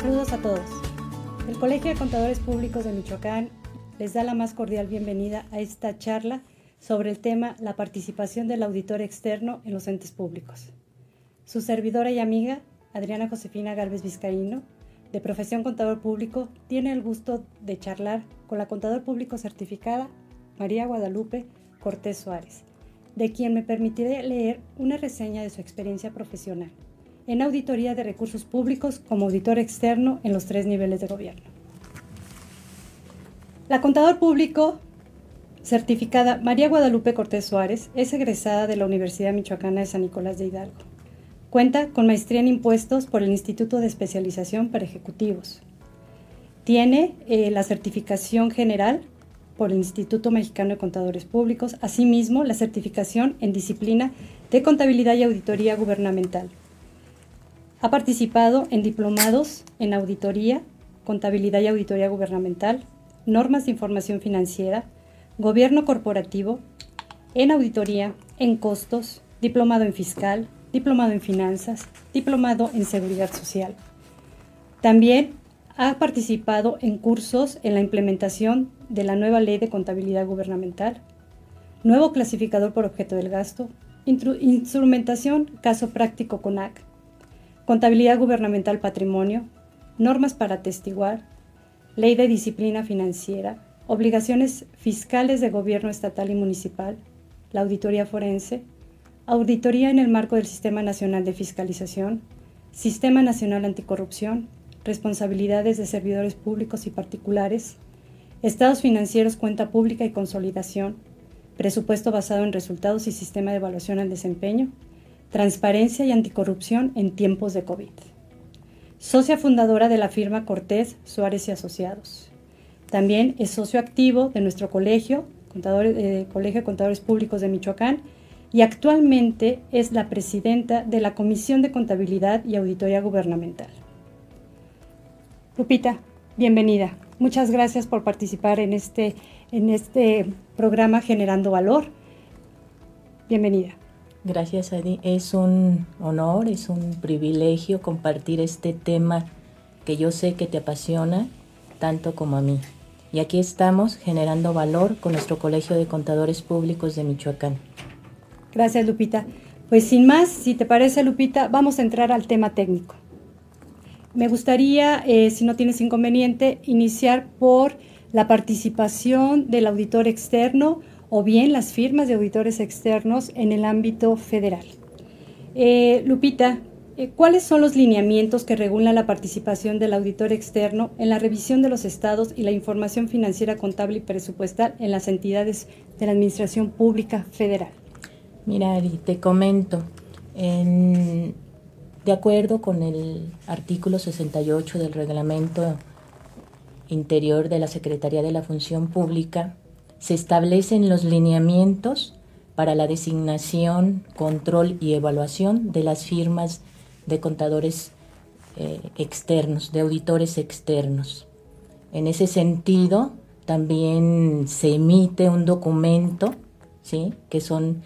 Saludos a todos. El Colegio de Contadores Públicos de Michoacán les da la más cordial bienvenida a esta charla sobre el tema la participación del auditor externo en los entes públicos. Su servidora y amiga, Adriana Josefina Galvez Vizcaíno, de profesión contador público, tiene el gusto de charlar con la contador público certificada María Guadalupe Cortés Suárez, de quien me permitiré leer una reseña de su experiencia profesional en auditoría de recursos públicos como auditor externo en los tres niveles de gobierno. La contador público certificada María Guadalupe Cortés Suárez es egresada de la Universidad Michoacana de San Nicolás de Hidalgo. Cuenta con maestría en impuestos por el Instituto de Especialización para Ejecutivos. Tiene eh, la certificación general por el Instituto Mexicano de Contadores Públicos, asimismo la certificación en disciplina de contabilidad y auditoría gubernamental. Ha participado en diplomados en auditoría, contabilidad y auditoría gubernamental, normas de información financiera, gobierno corporativo, en auditoría, en costos, diplomado en fiscal, diplomado en finanzas, diplomado en seguridad social. También ha participado en cursos en la implementación de la nueva ley de contabilidad gubernamental, nuevo clasificador por objeto del gasto, instrumentación caso práctico CONAC, contabilidad gubernamental patrimonio, normas para atestiguar, ley de disciplina financiera, obligaciones fiscales de gobierno estatal y municipal, la auditoría forense, auditoría en el marco del Sistema Nacional de Fiscalización, Sistema Nacional Anticorrupción, responsabilidades de servidores públicos y particulares, estados financieros, cuenta pública y consolidación, presupuesto basado en resultados y sistema de evaluación al desempeño, transparencia y anticorrupción en tiempos de COVID. Socia fundadora de la firma Cortés, Suárez y Asociados. También es socio activo de nuestro colegio, eh, Colegio de Contadores Públicos de Michoacán, y actualmente es la presidenta de la Comisión de Contabilidad y Auditoría Gubernamental. Lupita, bienvenida. Muchas gracias por participar en este, en este programa Generando Valor. Bienvenida. Gracias, Adi. Es un honor, es un privilegio compartir este tema que yo sé que te apasiona tanto como a mí. Y aquí estamos generando valor con nuestro Colegio de Contadores Públicos de Michoacán. Gracias, Lupita. Pues sin más, si te parece, Lupita, vamos a entrar al tema técnico. Me gustaría, eh, si no tienes inconveniente, iniciar por la participación del auditor externo o bien las firmas de auditores externos en el ámbito federal. Eh, Lupita, eh, ¿cuáles son los lineamientos que regulan la participación del auditor externo en la revisión de los estados y la información financiera, contable y presupuestal en las entidades de la Administración Pública Federal? Mira, te comento, en de acuerdo con el artículo 68 del reglamento interior de la Secretaría de la Función Pública, se establecen los lineamientos para la designación, control y evaluación de las firmas de contadores eh, externos, de auditores externos. En ese sentido, también se emite un documento, ¿sí? que son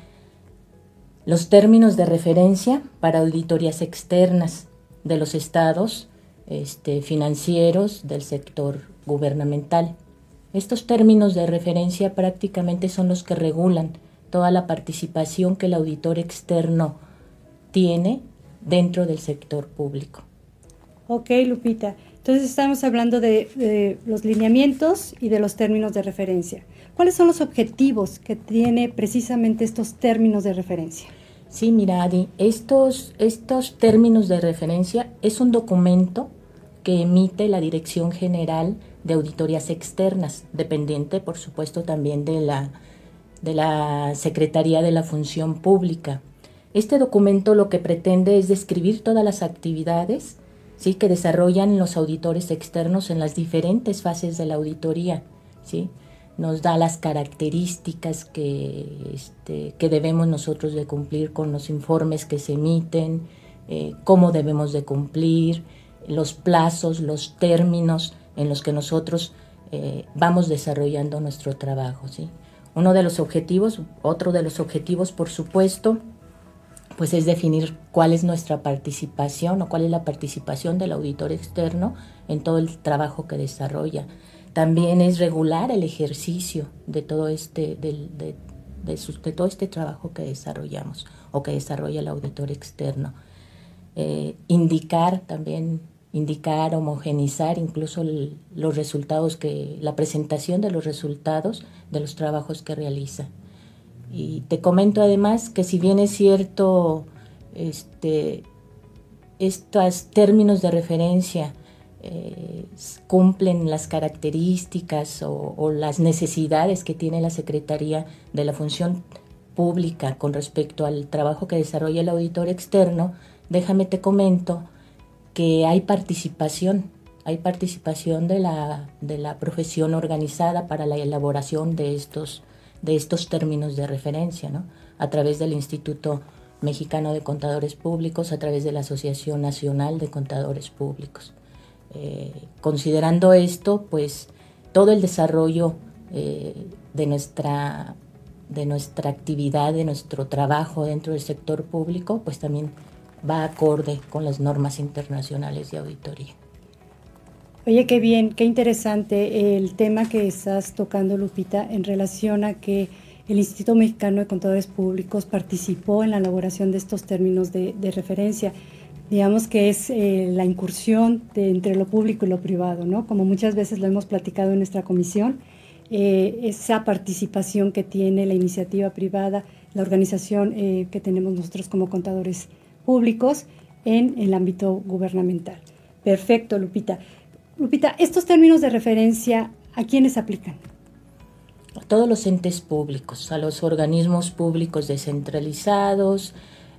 los términos de referencia para auditorías externas de los estados este, financieros del sector gubernamental. Estos términos de referencia prácticamente son los que regulan toda la participación que el auditor externo tiene dentro del sector público. Ok, Lupita. Entonces estamos hablando de, de, los lineamientos y de los términos de referencia. ¿Cuáles son los objetivos que tiene precisamente estos términos de referencia? Sí, mira, Adi, estos, estos términos de referencia es un documento que emite la Dirección General de Auditorías Externas, dependiente, por supuesto, también de la, de la Secretaría de la Función Pública. Este documento lo que pretende es describir todas las actividades ¿sí? que desarrollan los auditores externos en las diferentes fases de la auditoría. ¿sí? nos da las características que, este, que debemos nosotros de cumplir con los informes que se emiten, eh, cómo debemos de cumplir, los plazos, los términos en los que nosotros eh, vamos desarrollando nuestro trabajo. ¿sí? Uno de los objetivos, otro de los objetivos, por supuesto, pues es definir cuál es nuestra participación o cuál es la participación del auditor externo en todo el trabajo que desarrolla. También es regular el ejercicio de todo este, de, todo este trabajo que desarrollamos o que desarrolla el auditor externo. Eh, indicar también, indicar, homogenizar incluso los resultados que, la presentación de los resultados de los trabajos que realiza. Y te comento además que si bien es cierto, este, estos términos de referencia eh, cumplen las características o, las necesidades que tiene la Secretaría de la Función Pública con respecto al trabajo que desarrolla el auditor externo, déjame te comento que hay participación, hay participación de la, de la profesión organizada para la elaboración de estos de estos términos de referencia, ¿no? a través del Instituto Mexicano de Contadores Públicos, a través de la Asociación Nacional de Contadores Públicos. Eh, considerando esto, pues todo el desarrollo eh, de, nuestra, de nuestra actividad, de nuestro trabajo dentro del sector público, pues también va acorde con las normas internacionales de auditoría. Oye, qué bien, qué interesante el tema que estás tocando, Lupita, en relación a que el Instituto Mexicano de Contadores Públicos participó en la elaboración de estos términos de, referencia. Digamos que es eh, la incursión entre lo público y lo privado, ¿no? Como muchas veces lo hemos platicado en nuestra comisión, eh, esa participación que tiene la iniciativa privada, la organización eh, que tenemos nosotros como contadores públicos en el ámbito gubernamental. Perfecto, Lupita. Lupita, estos términos de referencia, ¿a quiénes aplican? A todos los entes públicos, a los organismos públicos descentralizados,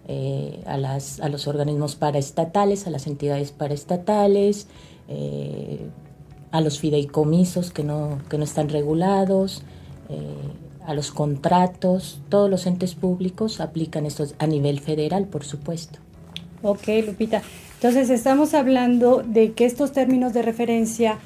eh, a, las, a, los organismos paraestatales, a las entidades paraestatales, eh, a los fideicomisos que no, que no están regulados, eh, a los contratos, todos los entes públicos aplican estos a nivel federal, por supuesto. Ok, Lupita. Entonces estamos hablando de que estos términos de referencia,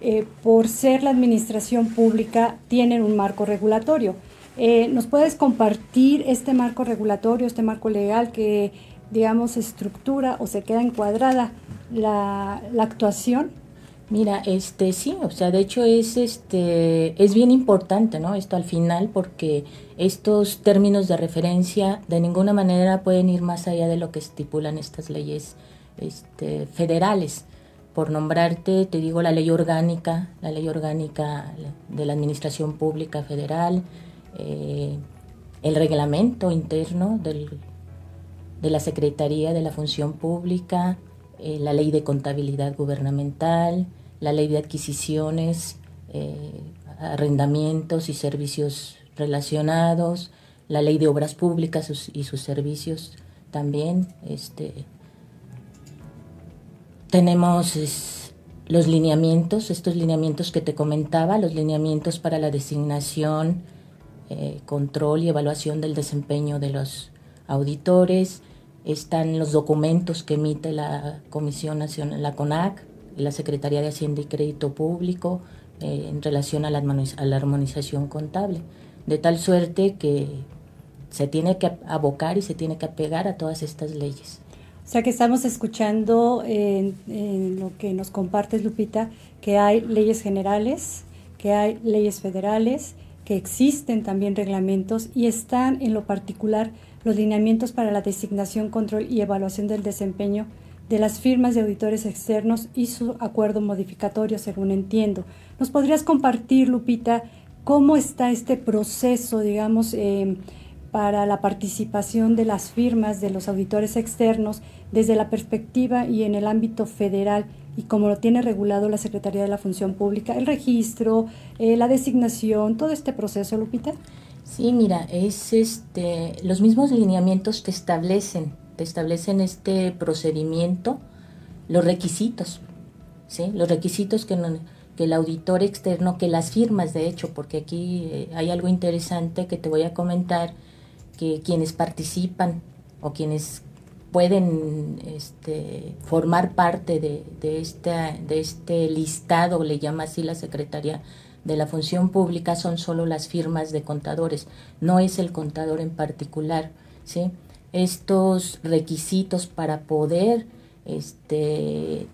eh, por ser la administración pública, tienen un marco regulatorio. Eh, ¿Nos puedes compartir este marco regulatorio, este marco legal que, digamos, estructura o se queda encuadrada la actuación? Mira, este sí, o sea, de hecho es este es bien importante, ¿no? Esto al final porque estos términos de referencia de ninguna manera pueden ir más allá de lo que estipulan estas leyes este, federales. Por nombrarte, te digo la ley orgánica, la ley orgánica de la Administración Pública Federal, eh, el reglamento interno del, de la Secretaría de la Función Pública, eh, la ley de contabilidad gubernamental, la ley de adquisiciones, eh, arrendamientos y servicios relacionados, la ley de obras públicas y sus servicios también, este, tenemos los lineamientos, estos lineamientos que te comentaba, los lineamientos para la designación, eh, control y evaluación del desempeño de los auditores. Están los documentos que emite la Comisión Nacional, la CONAC, la Secretaría de Hacienda y Crédito Público eh, en relación a la, a la armonización contable. De tal suerte que se tiene que abocar y se tiene que apegar a todas estas leyes. O sea que estamos escuchando en, lo que nos compartes, Lupita, que hay leyes generales, que hay leyes federales, que existen también reglamentos y están en lo particular los lineamientos para la designación, control y evaluación del desempeño de las firmas de auditores externos y su acuerdo modificatorio, según entiendo. ¿Nos podrías compartir, Lupita, cómo está este proceso, digamos, eh, para la participación de las firmas de los auditores externos desde la perspectiva y en el ámbito federal y como lo tiene regulado la Secretaría de la Función Pública, el registro, eh, la designación, todo este proceso, Lupita? Sí, mira, es este, los mismos lineamientos te establecen, te establecen este procedimiento, los requisitos, ¿sí? Los requisitos que, que el auditor externo, que las firmas, de hecho, porque aquí eh, hay algo interesante que te voy a comentar, que quienes participan o quienes pueden este, formar parte de, de, de este listado, le llama así la Secretaría de la Función Pública, son solo las firmas de contadores, no es el contador en particular. ¿sí? estos requisitos para poder este,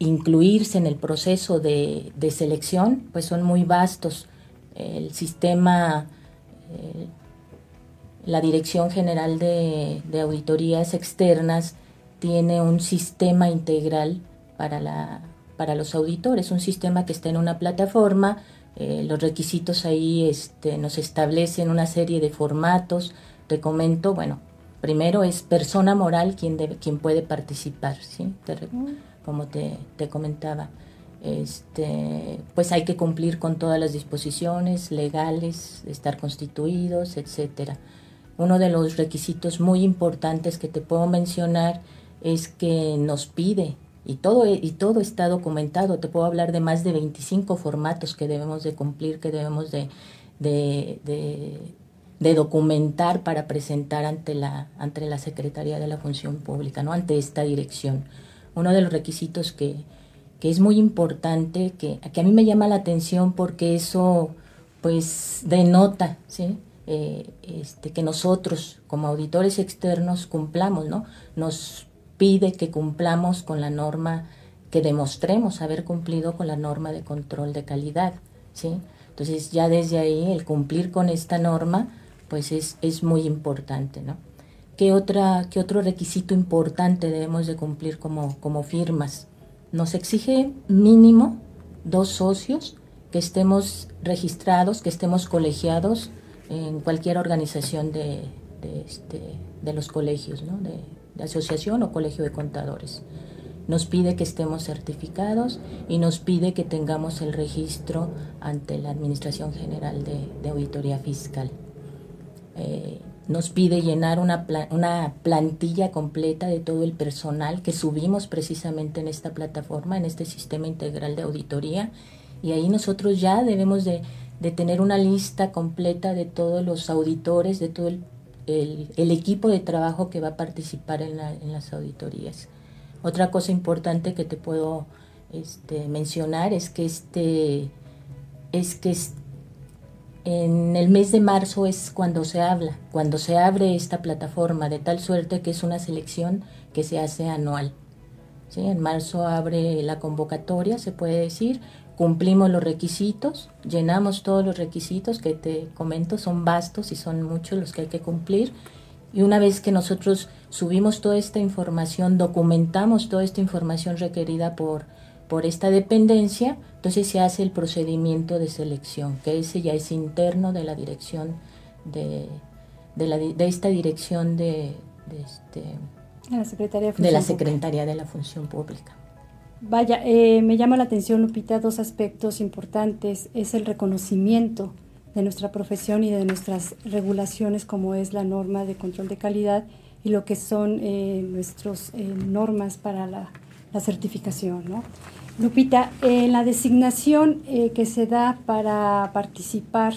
incluirse en el proceso de, selección, pues son muy vastos. El sistema, eh, la Dirección General de, Auditorías Externas tiene un sistema integral para, la, para los auditores, un sistema que está en una plataforma, eh, los requisitos ahí este, nos establecen una serie de formatos, te comento, bueno, primero es persona moral quien, debe, quien puede participar, ¿sí? como te, comentaba. Este, pues hay que cumplir con todas las disposiciones legales, estar constituidos, etcétera. Uno de los requisitos muy importantes que te puedo mencionar es que nos pide y todo, y todo está documentado. Te puedo hablar de más de 25 formatos que debemos de cumplir, que debemos de, de documentar para presentar ante la, ante la Secretaría de la Función Pública, ¿no? ante esta dirección. Uno de los requisitos que, que es muy importante, que, que, a mí me llama la atención porque eso pues denota ¿sí? Eh, este, que nosotros como auditores externos cumplamos, ¿no? Nos pide que cumplamos con la norma, que demostremos haber cumplido con la norma de control de calidad. ¿sí? Entonces ya desde ahí el cumplir con esta norma pues es, es muy importante, ¿no? ¿Qué, otra, ¿Qué otro requisito importante debemos de cumplir como, como firmas? Nos exige mínimo dos socios, que estemos registrados, que estemos colegiados en cualquier organización de, de, este, de los colegios, ¿no? Asociación o colegio de contadores. Nos pide que estemos certificados y nos pide que tengamos el registro ante la Administración General de, de Auditoría Fiscal. Eh, nos pide llenar una, una plantilla completa de todo el personal que subimos precisamente en esta plataforma, en este sistema integral de auditoría. Y ahí nosotros ya debemos de, tener una lista completa de todos los auditores, de todo el, equipo de trabajo que va a participar en, las auditorías. Otra cosa importante que te puedo este, mencionar es que este es que en el mes de marzo es cuando se habla, cuando se abre esta plataforma, de tal suerte que es una selección que se hace anual. ¿Sí? En marzo abre la convocatoria, se puede decir, cumplimos los requisitos, llenamos todos los requisitos que te comento, son vastos y son muchos los que hay que cumplir. Y una vez que nosotros subimos toda esta información, documentamos toda esta información requerida por, por esta dependencia, entonces se hace el procedimiento de selección, que ese ya es interno de la dirección de, de, la, de esta dirección de, de, este, la Secretaría de, la Secretaría de la Función Pública. Vaya, eh, me llama la atención, Lupita, dos aspectos importantes. Es el reconocimiento de nuestra profesión y de nuestras regulaciones, como es la norma de control de calidad y lo que son eh, nuestras eh, normas para la, certificación. ¿no? Lupita, en la designación eh, que se da para participar,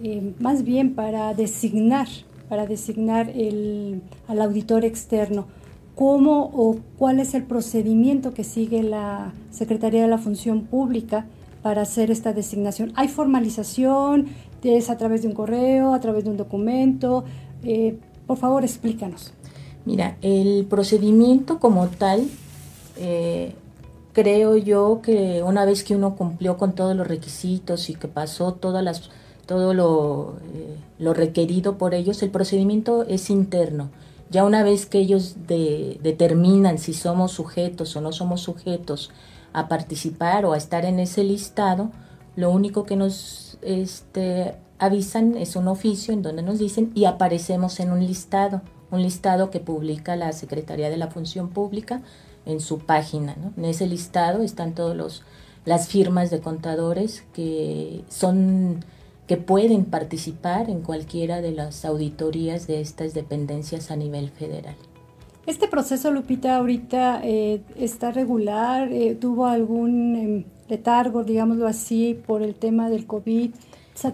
eh, más bien para designar, para designar el, al auditor externo, ¿cómo o cuál es el procedimiento que sigue la Secretaría de la Función Pública para hacer esta designación? ¿Hay formalización? ¿Es a través de un correo, a través de un documento? Eh, por favor, explícanos. Mira, el procedimiento como tal creo yo que una vez que uno cumplió con todos los requisitos y que pasó todas las, todo lo, eh, lo requerido por ellos, el procedimiento es interno. Ya una vez que ellos determinan si somos sujetos o no somos sujetos a participar o a estar en ese listado, lo único que nos este, avisan es un oficio en donde nos dicen y aparecemos en un listado, un listado que publica la Secretaría de la Función Pública en su página. En ese listado están todas las firmas de contadores que son que pueden participar en cualquiera de las auditorías de estas dependencias a nivel federal. Este proceso, Lupita, ahorita eh, está regular, eh, tuvo algún em, letargo, digámoslo así, por el tema del COVID.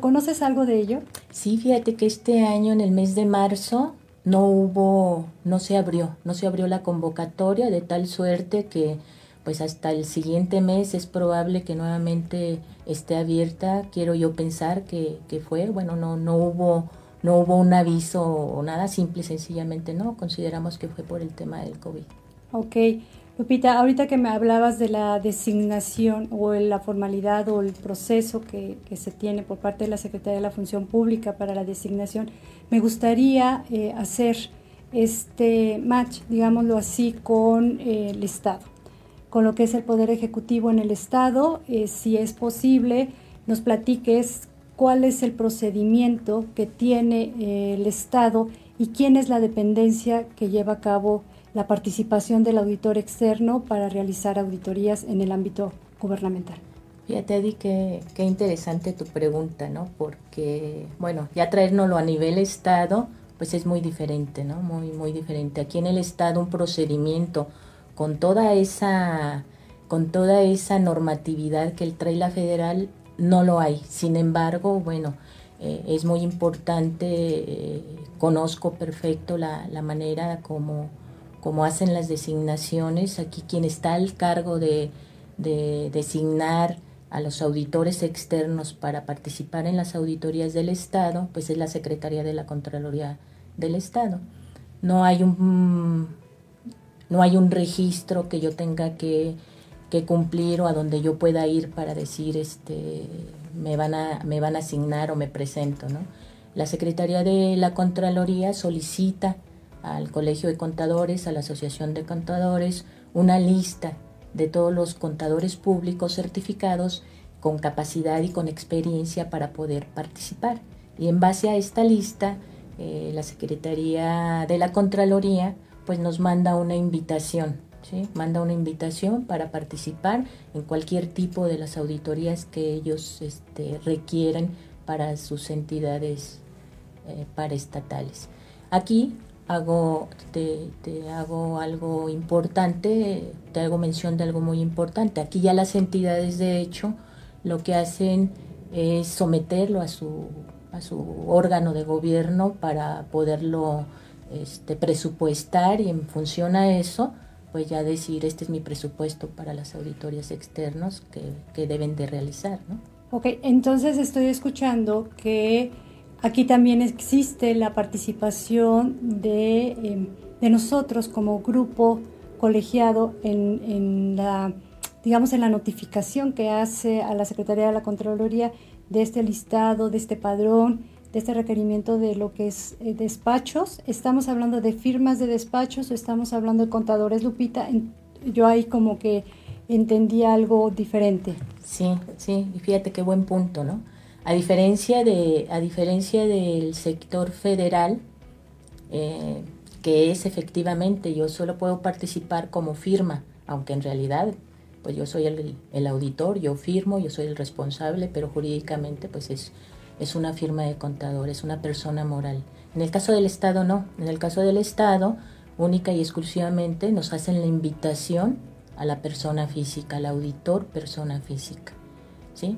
¿Conoces algo de ello? Sí, fíjate que este año, en el mes de marzo, no hubo, no se abrió, no se abrió la convocatoria de tal suerte que pues hasta el siguiente mes es probable que nuevamente esté abierta, quiero yo pensar que, que fue, bueno, no, no hubo no hubo un aviso o nada, simple y sencillamente no, consideramos que fue por el tema del COVID. Ok. Lupita, ahorita que me hablabas de la designación o la formalidad o el proceso que, se tiene por parte de la Secretaría de la Función Pública para la designación, me gustaría eh, hacer este match, digámoslo así, con eh, el Estado, con lo que es el Poder Ejecutivo en el Estado, eh, si es posible, nos platiques cuál es el procedimiento que tiene el Estado y quién es la dependencia que lleva a cabo la participación del auditor externo para realizar auditorías en el ámbito gubernamental. Fíjate, Eddie, qué, qué interesante tu pregunta, ¿no? Porque, bueno, ya traérnoslo a nivel Estado, pues es muy diferente, ¿no? Muy, muy diferente. Aquí en el Estado un procedimiento con toda esa, con toda esa normatividad que trae la federal, no lo hay. Sin embargo, bueno, eh, es muy importante, eh, conozco perfecto la, la manera como como hacen las designaciones, aquí quien está al cargo de, designar a los auditores externos para participar en las auditorías del Estado, pues es la Secretaría de la Contraloría del Estado. No hay un, no hay un registro que yo tenga que, cumplir o a donde yo pueda ir para decir este me van a, me van a asignar o me presento, ¿no? La Secretaría de la Contraloría solicita al Colegio de Contadores, a la Asociación de Contadores, una lista de todos los contadores públicos certificados con capacidad y con experiencia para poder participar. Y en base a esta lista, eh, la Secretaría de la Contraloría pues nos manda una invitación, ¿sí? manda una invitación para participar en cualquier tipo de las auditorías que ellos este, requieran para sus entidades eh, paraestatales. Aquí hago, te, hago algo importante, te hago mención de algo muy importante. Aquí ya las entidades de hecho lo que hacen es someterlo a su, a su órgano de gobierno para poderlo este, presupuestar y en función a eso, pues ya decir, este es mi presupuesto para las auditorías externas que, que deben de realizar. ¿no? Ok, entonces estoy escuchando que Aquí también existe la participación de, em, de nosotros como grupo colegiado en, en, la, digamos, en la notificación que hace a la Secretaría de la Contraloría de este listado, de este padrón, de este requerimiento de lo que es eh, despachos. ¿Estamos hablando de firmas de despachos o estamos hablando de contadores, Lupita? yo ahí como que entendí algo diferente. Sí, sí, y fíjate qué buen punto, ¿no? A diferencia, de, a diferencia del sector federal, eh, que es efectivamente, yo solo puedo participar como firma, aunque en realidad pues yo soy el, el, auditor, yo firmo, yo soy el responsable, pero jurídicamente pues es, es una firma de contador, es una persona moral. En el caso del Estado no, en el caso del Estado única y exclusivamente nos hacen la invitación a la persona física, al auditor persona física. ¿sí?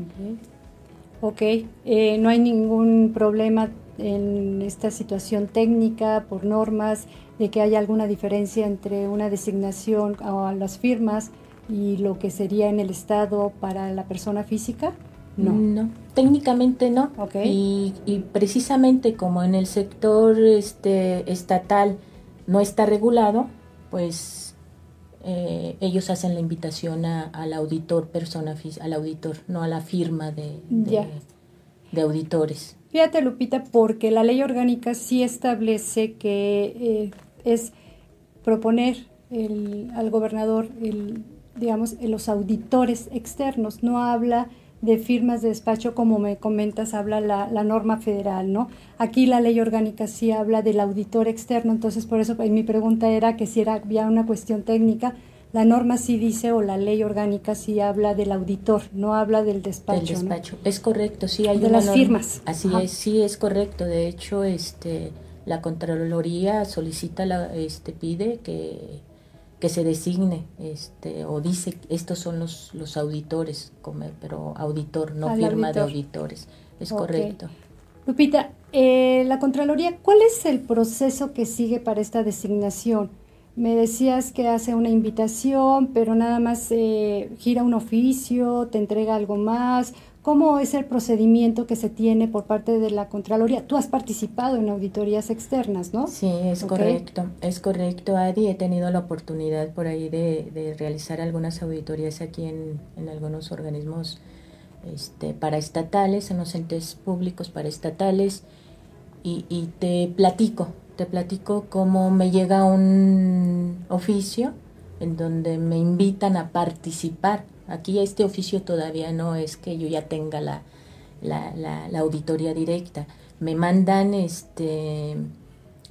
Ok, eh, no hay ningún problema en esta situación técnica por normas de que haya alguna diferencia entre una designación a las firmas y lo que sería en el Estado para la persona física? No. No, técnicamente no. Okay. Y, precisamente como en el sector este, estatal no está regulado, pues eh, ellos hacen la invitación al auditor, persona al auditor, no a la firma de, de, auditores. Fíjate, Lupita, porque la ley orgánica sí establece que eh, es proponer al gobernador, el, digamos, los auditores externos, no habla de firmas de despacho, como me comentas, habla la, la, norma federal, ¿no? Aquí la ley orgánica sí habla del auditor externo, entonces por eso mi pregunta era que si era había una cuestión técnica, la norma sí dice o la ley orgánica sí habla del auditor, no habla del despacho. Del despacho, es correcto, sí hay de las firmas. Así es, sí es correcto. De hecho, este, la Contraloría solicita, la, este, pide que que se designe este o dice estos son los, los auditores, pero auditor, no firma de auditores. Es correcto. Lupita, eh, la Contraloría, ¿cuál es el proceso que sigue para esta designación? Me decías que hace una invitación, pero nada más eh, gira un oficio, te entrega algo más. ¿Cómo es el procedimiento que se tiene por parte de la Contraloría? Tú has participado en auditorías externas, ¿no? Sí, es correcto, es correcto, Adi. He tenido la oportunidad por ahí de, realizar algunas auditorías aquí en, en algunos organismos este, paraestatales, en los entes públicos paraestatales, y, y te platico, te platico cómo me llega un oficio en donde me invitan a participar Aquí este oficio todavía no es que yo ya tenga la, la, auditoría directa. Me mandan este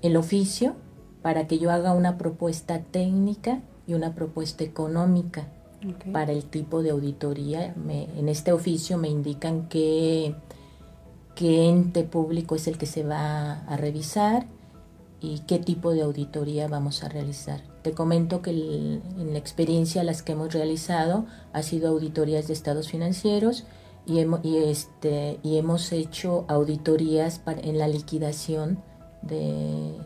el oficio para que yo haga una propuesta técnica y una propuesta económica para el tipo de auditoría. en este oficio me indican qué, qué ente público es el que se va a revisar y qué tipo de auditoría vamos a realizar. Te comento que en la experiencia las que hemos realizado ha sido auditorías de estados financieros y, este, hemos hecho auditorías en la liquidación de,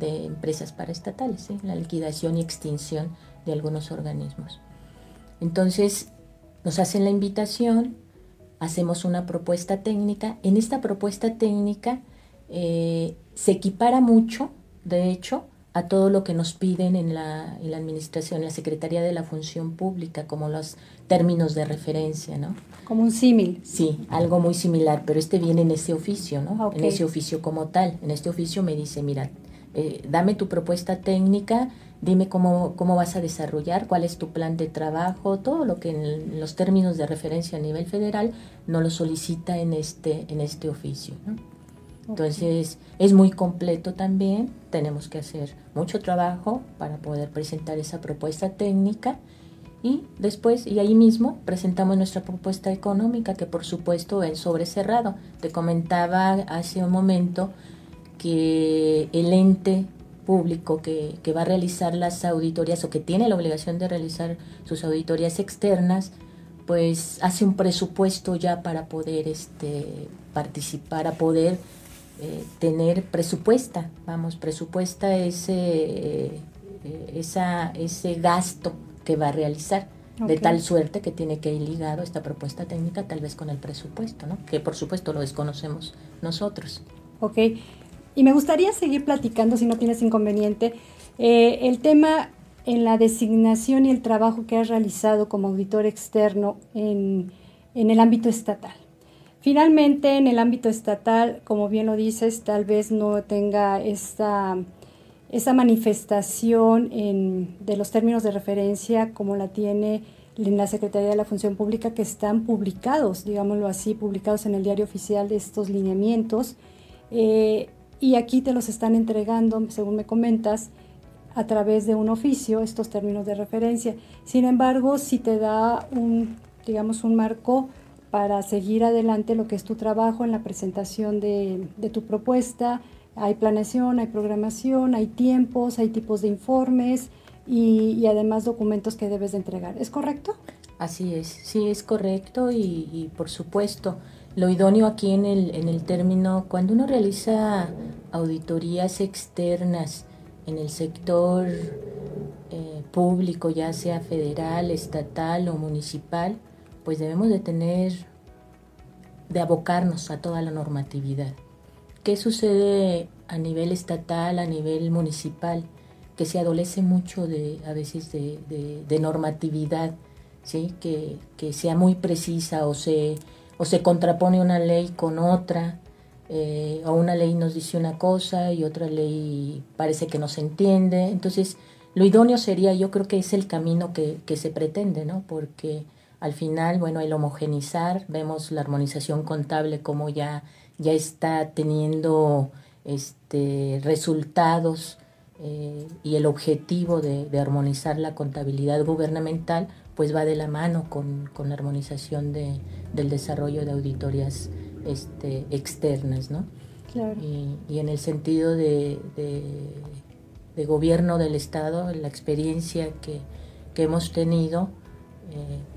empresas paraestatales, la liquidación y extinción de algunos organismos. Entonces, nos hacen la invitación, hacemos una propuesta técnica. En esta propuesta técnica eh, se equipara mucho, de hecho, a todo lo que nos piden en la, en la administración, en la Secretaría de la Función Pública, como los términos de referencia, ¿no? Como un símil. Sí, algo muy similar, pero este viene en ese oficio, ¿no? En ese oficio como tal. En este oficio me dice, mira, eh, dame tu propuesta técnica, dime cómo, cómo vas a desarrollar, cuál es tu plan de trabajo, todo lo que en, los términos de referencia a nivel federal no lo solicita en este, en este oficio, ¿no? Entonces es muy completo también, tenemos que hacer mucho trabajo para poder presentar esa propuesta técnica y después y ahí mismo presentamos nuestra propuesta económica que por supuesto es sobre cerrado. Te comentaba hace un momento que el ente público que, que va a realizar las auditorías o que tiene la obligación de realizar sus auditorías externas pues hace un presupuesto ya para poder este participar, a poder eh, tener presupuesta, vamos, presupuesta ese, eh, esa, ese gasto que va a realizar. De tal suerte que tiene que ir ligado esta propuesta técnica tal vez con el presupuesto, ¿no? que por supuesto lo desconocemos nosotros. Ok, y me gustaría seguir platicando, si no tienes inconveniente, eh, el tema en la designación y el trabajo que has realizado como auditor externo en, en el ámbito estatal. Finalmente, en el ámbito estatal, como bien lo dices, tal vez no tenga esta, esa manifestación de los términos de referencia como la tiene en la Secretaría de la Función Pública, que están publicados, digámoslo así, publicados en el diario oficial de estos lineamientos. Eh, y aquí te los están entregando, según me comentas, a través de un oficio, estos términos de referencia. Sin embargo, si te da un, digamos, un marco para seguir adelante lo que es tu trabajo en la presentación de, tu propuesta. Hay planeación, hay programación, hay tiempos, hay tipos de informes y, además documentos que debes de entregar. ¿Es correcto? Así es, sí es correcto y, por supuesto lo idóneo aquí en el, en el término, cuando uno realiza auditorías externas en el sector eh, público, ya sea federal, estatal o municipal, pues debemos de tener, de abocarnos a toda la normatividad. ¿Qué sucede a nivel estatal, a nivel municipal? Que se adolece mucho de, a veces de, normatividad, ¿sí? Que, sea muy precisa o se, o se contrapone una ley con otra, eh, o una ley nos dice una cosa y otra ley parece que no se entiende. Entonces, lo idóneo sería, yo creo que es el camino que, que se pretende, ¿no? Porque al final, bueno, el homogenizar, vemos la armonización contable como ya, ya está teniendo este, resultados eh, y el objetivo de, armonizar la contabilidad gubernamental, pues va de la mano con, la armonización de, del desarrollo de auditorías este, externas, ¿no? Claro. Y, en el sentido de, de, gobierno del Estado, la experiencia que, que hemos tenido, eh,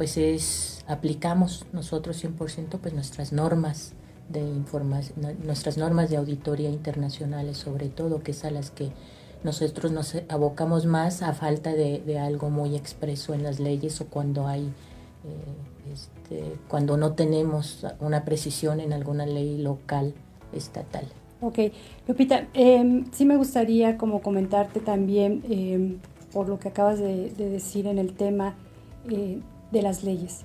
pues es, aplicamos nosotros 100% pues nuestras normas de información, nuestras normas de auditoría internacionales sobre todo, que es a las que nosotros nos abocamos más a falta de, algo muy expreso en las leyes o cuando hay eh, este, cuando no tenemos una precisión en alguna ley local estatal. Ok, Lupita, eh, sí me gustaría como comentarte también em, por lo que acabas de, decir en el tema eh, de las leyes.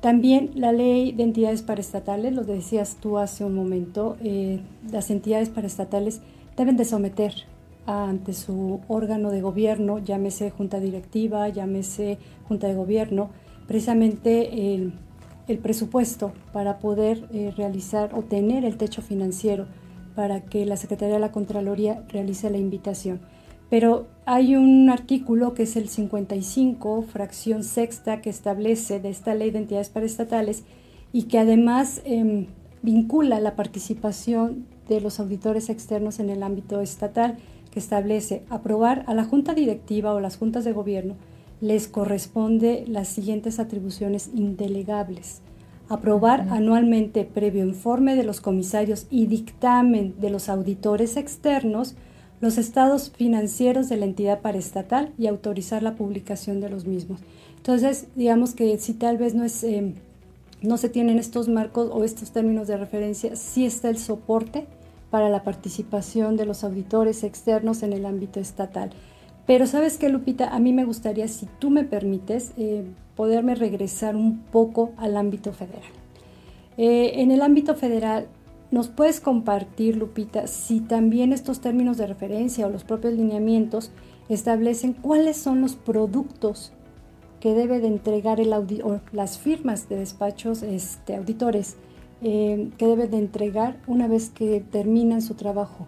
También la ley de entidades paraestatales, lo decías tú hace un momento, eh, las entidades paraestatales deben de someter ante su órgano de gobierno, llámese junta directiva, llámese junta de gobierno, precisamente el, presupuesto para poder eh, realizar o tener el techo financiero para que la Secretaría de la Contraloría realice la invitación. Pero hay un artículo que es el 55, fracción sexta, que establece de esta ley de entidades paraestatales y que además em, vincula la participación de los auditores externos en el ámbito estatal, que establece aprobar a la junta directiva o las juntas de gobierno les corresponde las siguientes atribuciones indelegables. Aprobar anualmente previo informe de los comisarios y dictamen de los auditores externos los estados financieros de la entidad paraestatal y autorizar la publicación de los mismos. Entonces, digamos que si tal vez no es... Eh, no se tienen estos marcos o estos términos de referencia, sí está el soporte para la participación de los auditores externos en el ámbito estatal. Pero sabes qué, Lupita, a mí me gustaría, si tú me permites, eh, poderme regresar un poco al ámbito federal. Eh, en el ámbito federal, ¿Nos puedes compartir, Lupita, si también estos términos de referencia o los propios lineamientos establecen cuáles son los productos que debe de entregar el o las firmas de despachos este, auditores eh, que debe de entregar una vez que terminan su trabajo?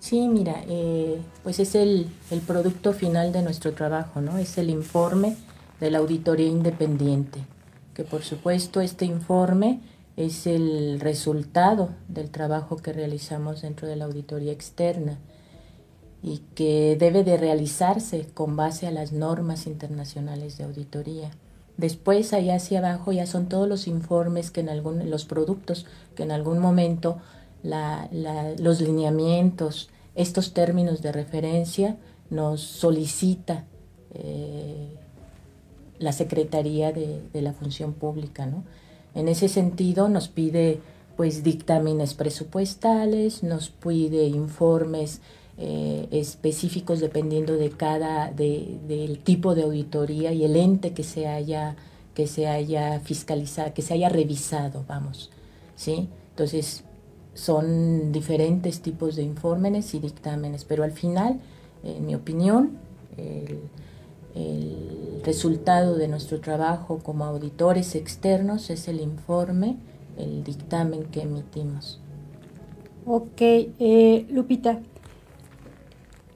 Sí, mira, eh, pues es el, el, producto final de nuestro trabajo, ¿no? Es el informe de la auditoría independiente, que por supuesto este informe es el resultado del trabajo que realizamos dentro de la auditoría externa y que debe de realizarse con base a las normas internacionales de auditoría. Después, allá hacia abajo, ya son todos los informes que en algún, los productos que en algún momento los lineamientos, estos términos de referencia nos solicita eh, la Secretaría de, de, la Función Pública, ¿no? En ese sentido nos pide pues dictámenes presupuestales, nos pide informes eh, específicos dependiendo de cada del tipo de auditoría y el ente que se haya que se haya fiscalizado, que se haya revisado, vamos, ¿sí? Entonces son diferentes tipos de informes y dictámenes, pero al final, en mi opinión, el, el resultado de nuestro trabajo como auditores externos es el informe, el dictamen que emitimos. Ok, eh, Lupita,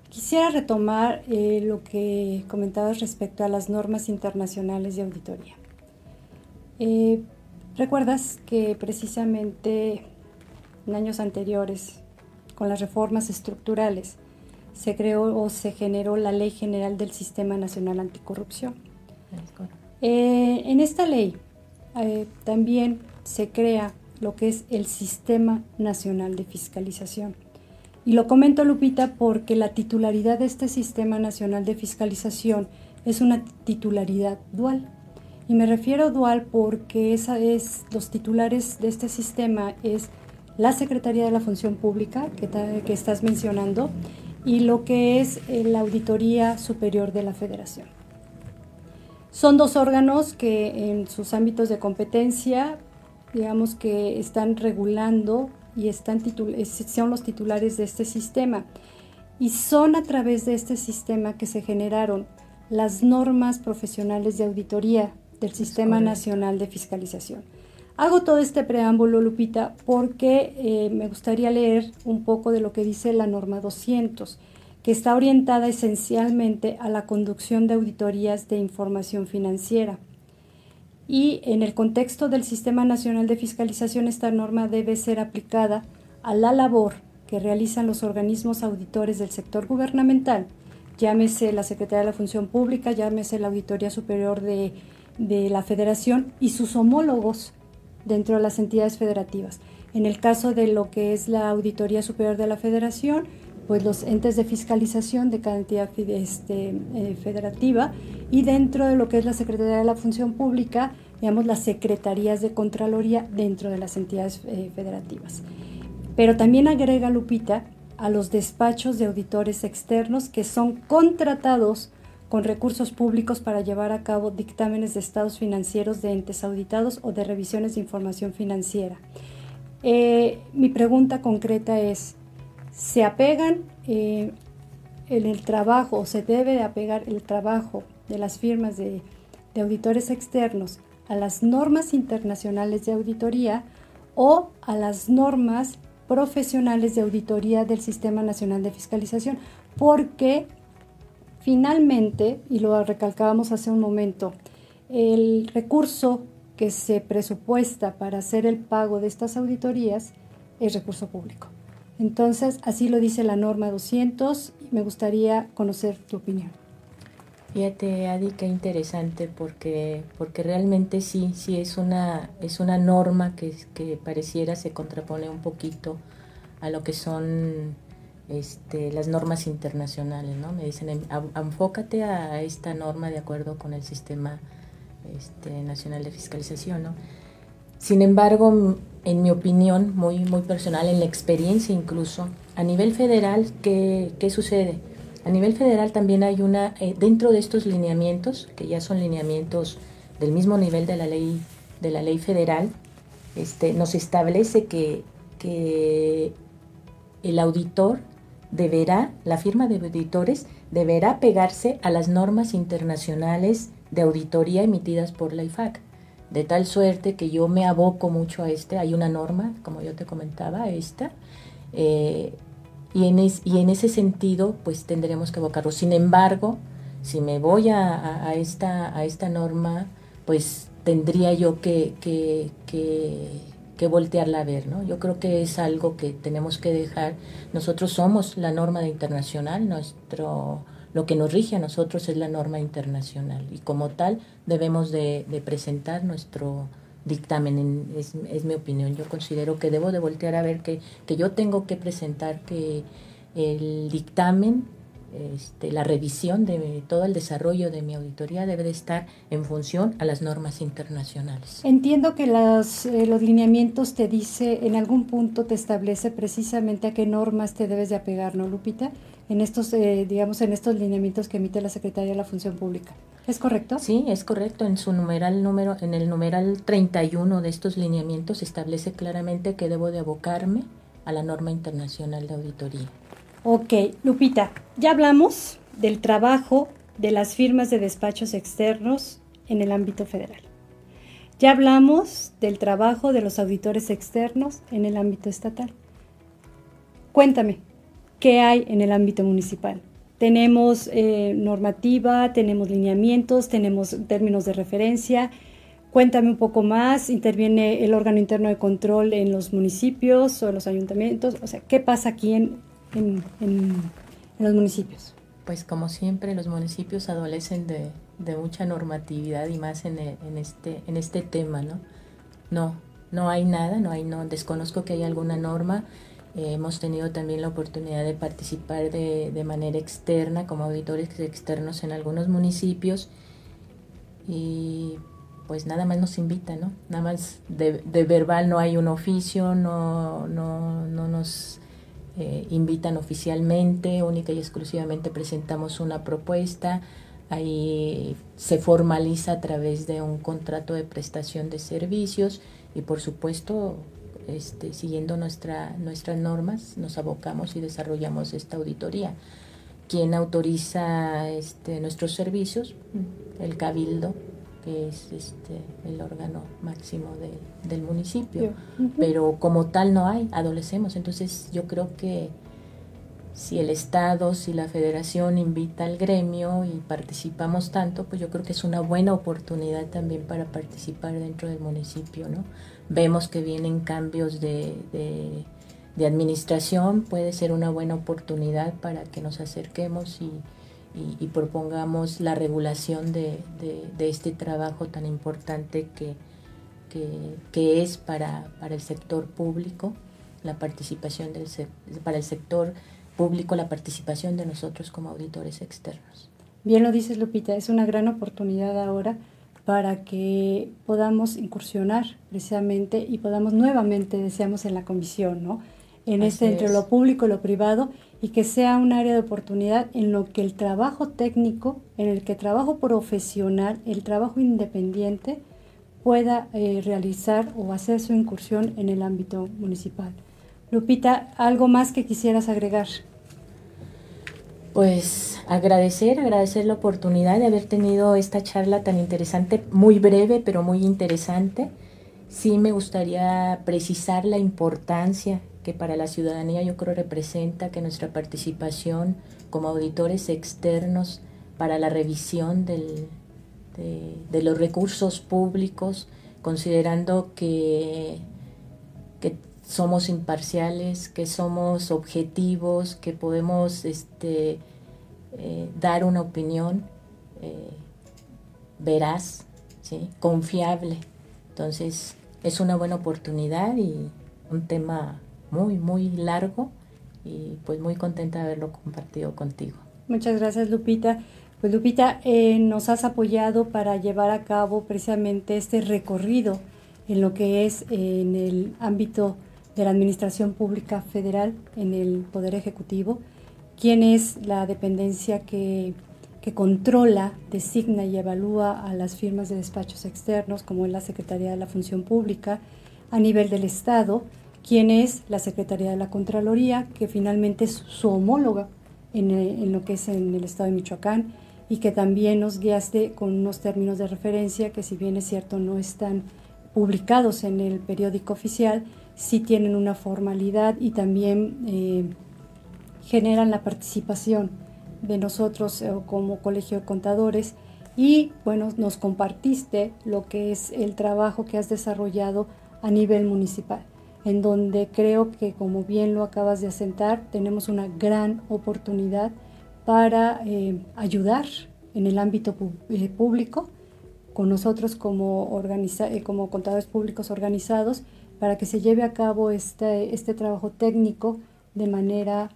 quisiera retomar eh, lo que comentabas respecto a las normas internacionales de auditoría. Eh, ¿Recuerdas que precisamente en años anteriores, con las reformas estructurales, se creó o se generó la Ley General del Sistema Nacional Anticorrupción. Eh, en esta ley eh, también se crea lo que es el Sistema Nacional de Fiscalización. Y lo comento, Lupita, porque la titularidad de este Sistema Nacional de Fiscalización es una titularidad dual. Y me refiero dual porque esa es, los titulares de este sistema es la Secretaría de la Función Pública, que, que estás mencionando, y lo que es eh, la Auditoría Superior de la Federación. Son dos órganos que en sus ámbitos de competencia, digamos que están regulando y están son los titulares de este sistema. Y son a través de este sistema que se generaron las normas profesionales de auditoría del Sistema Nacional de Fiscalización. Hago todo este preámbulo, Lupita, porque eh, me gustaría leer un poco de lo que dice la norma 200, que está orientada esencialmente a la conducción de auditorías de información financiera. Y en el contexto del Sistema Nacional de Fiscalización, esta norma debe ser aplicada a la labor que realizan los organismos auditores del sector gubernamental, llámese la Secretaría de la Función Pública, llámese la Auditoría Superior de, de la Federación y sus homólogos dentro de las entidades federativas. En el caso de lo que es la Auditoría Superior de la Federación, pues los entes de fiscalización de cada entidad este, eh, federativa y dentro de lo que es la Secretaría de la Función Pública, digamos, las secretarías de Contraloría dentro de las entidades eh, federativas. Pero también agrega Lupita a los despachos de auditores externos que son contratados con recursos públicos para llevar a cabo dictámenes de estados financieros de entes auditados o de revisiones de información financiera. Eh, mi pregunta concreta es, ¿se apegan eh, en el trabajo o se debe de apegar el trabajo de las firmas de, de auditores externos a las normas internacionales de auditoría o a las normas profesionales de auditoría del Sistema Nacional de Fiscalización? Porque finalmente, y lo recalcábamos hace un momento, el recurso que se presupuesta para hacer el pago de estas auditorías es recurso público. Entonces, así lo dice la norma 200 y me gustaría conocer tu opinión. Fíjate, Adi, qué interesante porque, porque realmente sí, sí es una, es una norma que, que pareciera se contrapone un poquito a lo que son este, las normas internacionales, ¿no? Me dicen, enfócate a esta norma de acuerdo con el sistema este, nacional de fiscalización, ¿no? Sin embargo, en mi opinión, muy, muy personal, en la experiencia incluso, a nivel federal, ¿qué, qué sucede? A nivel federal también hay una, eh, dentro de estos lineamientos, que ya son lineamientos del mismo nivel de la ley, de la ley federal, este, nos establece que, que el auditor deberá, la firma de auditores deberá pegarse a las normas internacionales de auditoría emitidas por la IFAC de tal suerte que yo me aboco mucho a este, hay una norma, como yo te comentaba, esta, eh, y, en y en ese sentido, pues tendremos que abocarlo. Sin embargo, si me voy a, esta, a esta norma, pues tendría yo que, que, que, voltearla a ver, ¿no? Yo creo que es algo que tenemos que dejar. Nosotros somos la norma internacional, nuestro lo que nos rige a nosotros es la norma internacional y como tal debemos de, presentar nuestro dictamen, es, es, mi opinión. Yo considero que debo de voltear a ver que, que yo tengo que presentar que el dictamen este, la revisión de todo el desarrollo de mi auditoría debe de estar en función a las normas internacionales. Entiendo que las, eh, los lineamientos te dice, en algún punto te establece precisamente a qué normas te debes de apegar, ¿no, Lupita? En estos, eh, digamos, en estos lineamientos que emite la Secretaría de la Función Pública. ¿Es correcto? Sí, es correcto. En su numeral número, en el numeral 31 de estos lineamientos establece claramente que debo de abocarme a la norma internacional de auditoría. Ok, Lupita, ya hablamos del trabajo de las firmas de despachos externos en el ámbito federal. Ya hablamos del trabajo de los auditores externos en el ámbito estatal. Cuéntame, ¿qué hay en el ámbito municipal? Tenemos eh, normativa, tenemos lineamientos, tenemos términos de referencia. Cuéntame un poco más, interviene el órgano interno de control en los municipios o en los ayuntamientos. O sea, ¿qué pasa aquí en, en, los municipios? Pues como siempre, los municipios adolecen de, mucha normatividad y más en, este, en este tema, ¿no? No, no hay nada, no hay, no, desconozco que haya alguna norma. Eh, hemos tenido también la oportunidad de participar de, de, manera externa como auditores externos en algunos municipios y pues nada más nos invita, ¿no? Nada más de, de verbal no hay un oficio, no, no, no nos eh, invitan oficialmente, única y exclusivamente presentamos una propuesta, ahí se formaliza a través de un contrato de prestación de servicios y por supuesto este, siguiendo nuestra, nuestras normas nos abocamos y desarrollamos esta auditoría. ¿Quién autoriza este, nuestros servicios? El cabildo que es este, el órgano máximo del municipio. Pero como tal no hay, adolecemos. Entonces yo creo que si el Estado, si la federación invita al gremio y participamos tanto, pues yo creo que es una buena oportunidad también para participar dentro del municipio, ¿no? Vemos que vienen cambios de, de administración, puede ser una buena oportunidad para que nos acerquemos y, y, propongamos la regulación de, este trabajo tan importante que, que, es para, para, el sector público, la participación del para el sector público, la participación de nosotros como auditores externos. Bien lo dices Lupita, es una gran oportunidad ahora para que podamos incursionar precisamente y podamos nuevamente, deseamos en la comisión, ¿no? En este entre lo público y lo privado y que sea un área de oportunidad en lo que el trabajo técnico, en el que el trabajo profesional, el trabajo independiente pueda eh, realizar o hacer su incursión en el ámbito municipal. Lupita, ¿algo más que quisieras agregar? Pues agradecer, agradecer la oportunidad de haber tenido esta charla tan interesante, muy breve, pero muy interesante. Sí me gustaría precisar la importancia que para la ciudadanía yo creo representa que nuestra participación como auditores externos para la revisión de, de, los recursos públicos, considerando que, que somos imparciales, que somos objetivos, que podemos este, eh, dar una opinión eh, veraz, ¿sí? confiable. Entonces es una buena oportunidad y un tema muy, muy largo y pues muy contenta de haberlo compartido contigo. Muchas gracias Lupita. Pues Lupita, eh, nos has apoyado para llevar a cabo precisamente este recorrido en lo que es en el ámbito de la Administración Pública Federal en el Poder Ejecutivo, quién es la dependencia que, que, controla, designa y evalúa a las firmas de despachos externos, como es la Secretaría de la Función Pública, a nivel del Estado, quién es la Secretaría de la Contraloría, que finalmente es su homóloga en, en lo que es en el Estado de Michoacán, y que también nos guiaste con unos términos de referencia que si bien es cierto no están publicados en el periódico oficial, sí tienen una formalidad y también eh, generan la participación de nosotros eh, como colegio de contadores. Y bueno, nos compartiste lo que es el trabajo que has desarrollado a nivel municipal, en donde creo que como bien lo acabas de asentar, tenemos una gran oportunidad para eh, ayudar en el ámbito público con nosotros como, como contadores públicos organizados para que se lleve a cabo este, este trabajo técnico de manera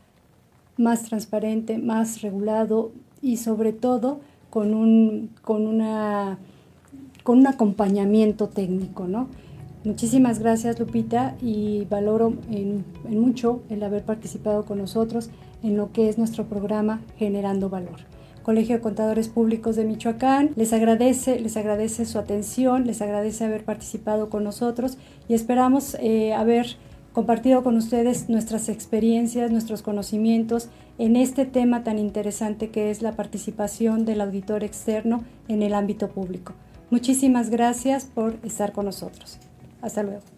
más transparente, más regulado y sobre todo con un, con un acompañamiento técnico. ¿no? Muchísimas gracias Lupita y valoro en, mucho el haber participado con nosotros en lo que es nuestro programa Generando Valor. Colegio de Contadores Públicos de Michoacán. Les agradece, les agradece su atención, les agradece haber participado con nosotros y esperamos eh, haber compartido con ustedes nuestras experiencias, nuestros conocimientos en este tema tan interesante que es la participación del auditor externo en el ámbito público. Muchísimas gracias por estar con nosotros. Hasta luego.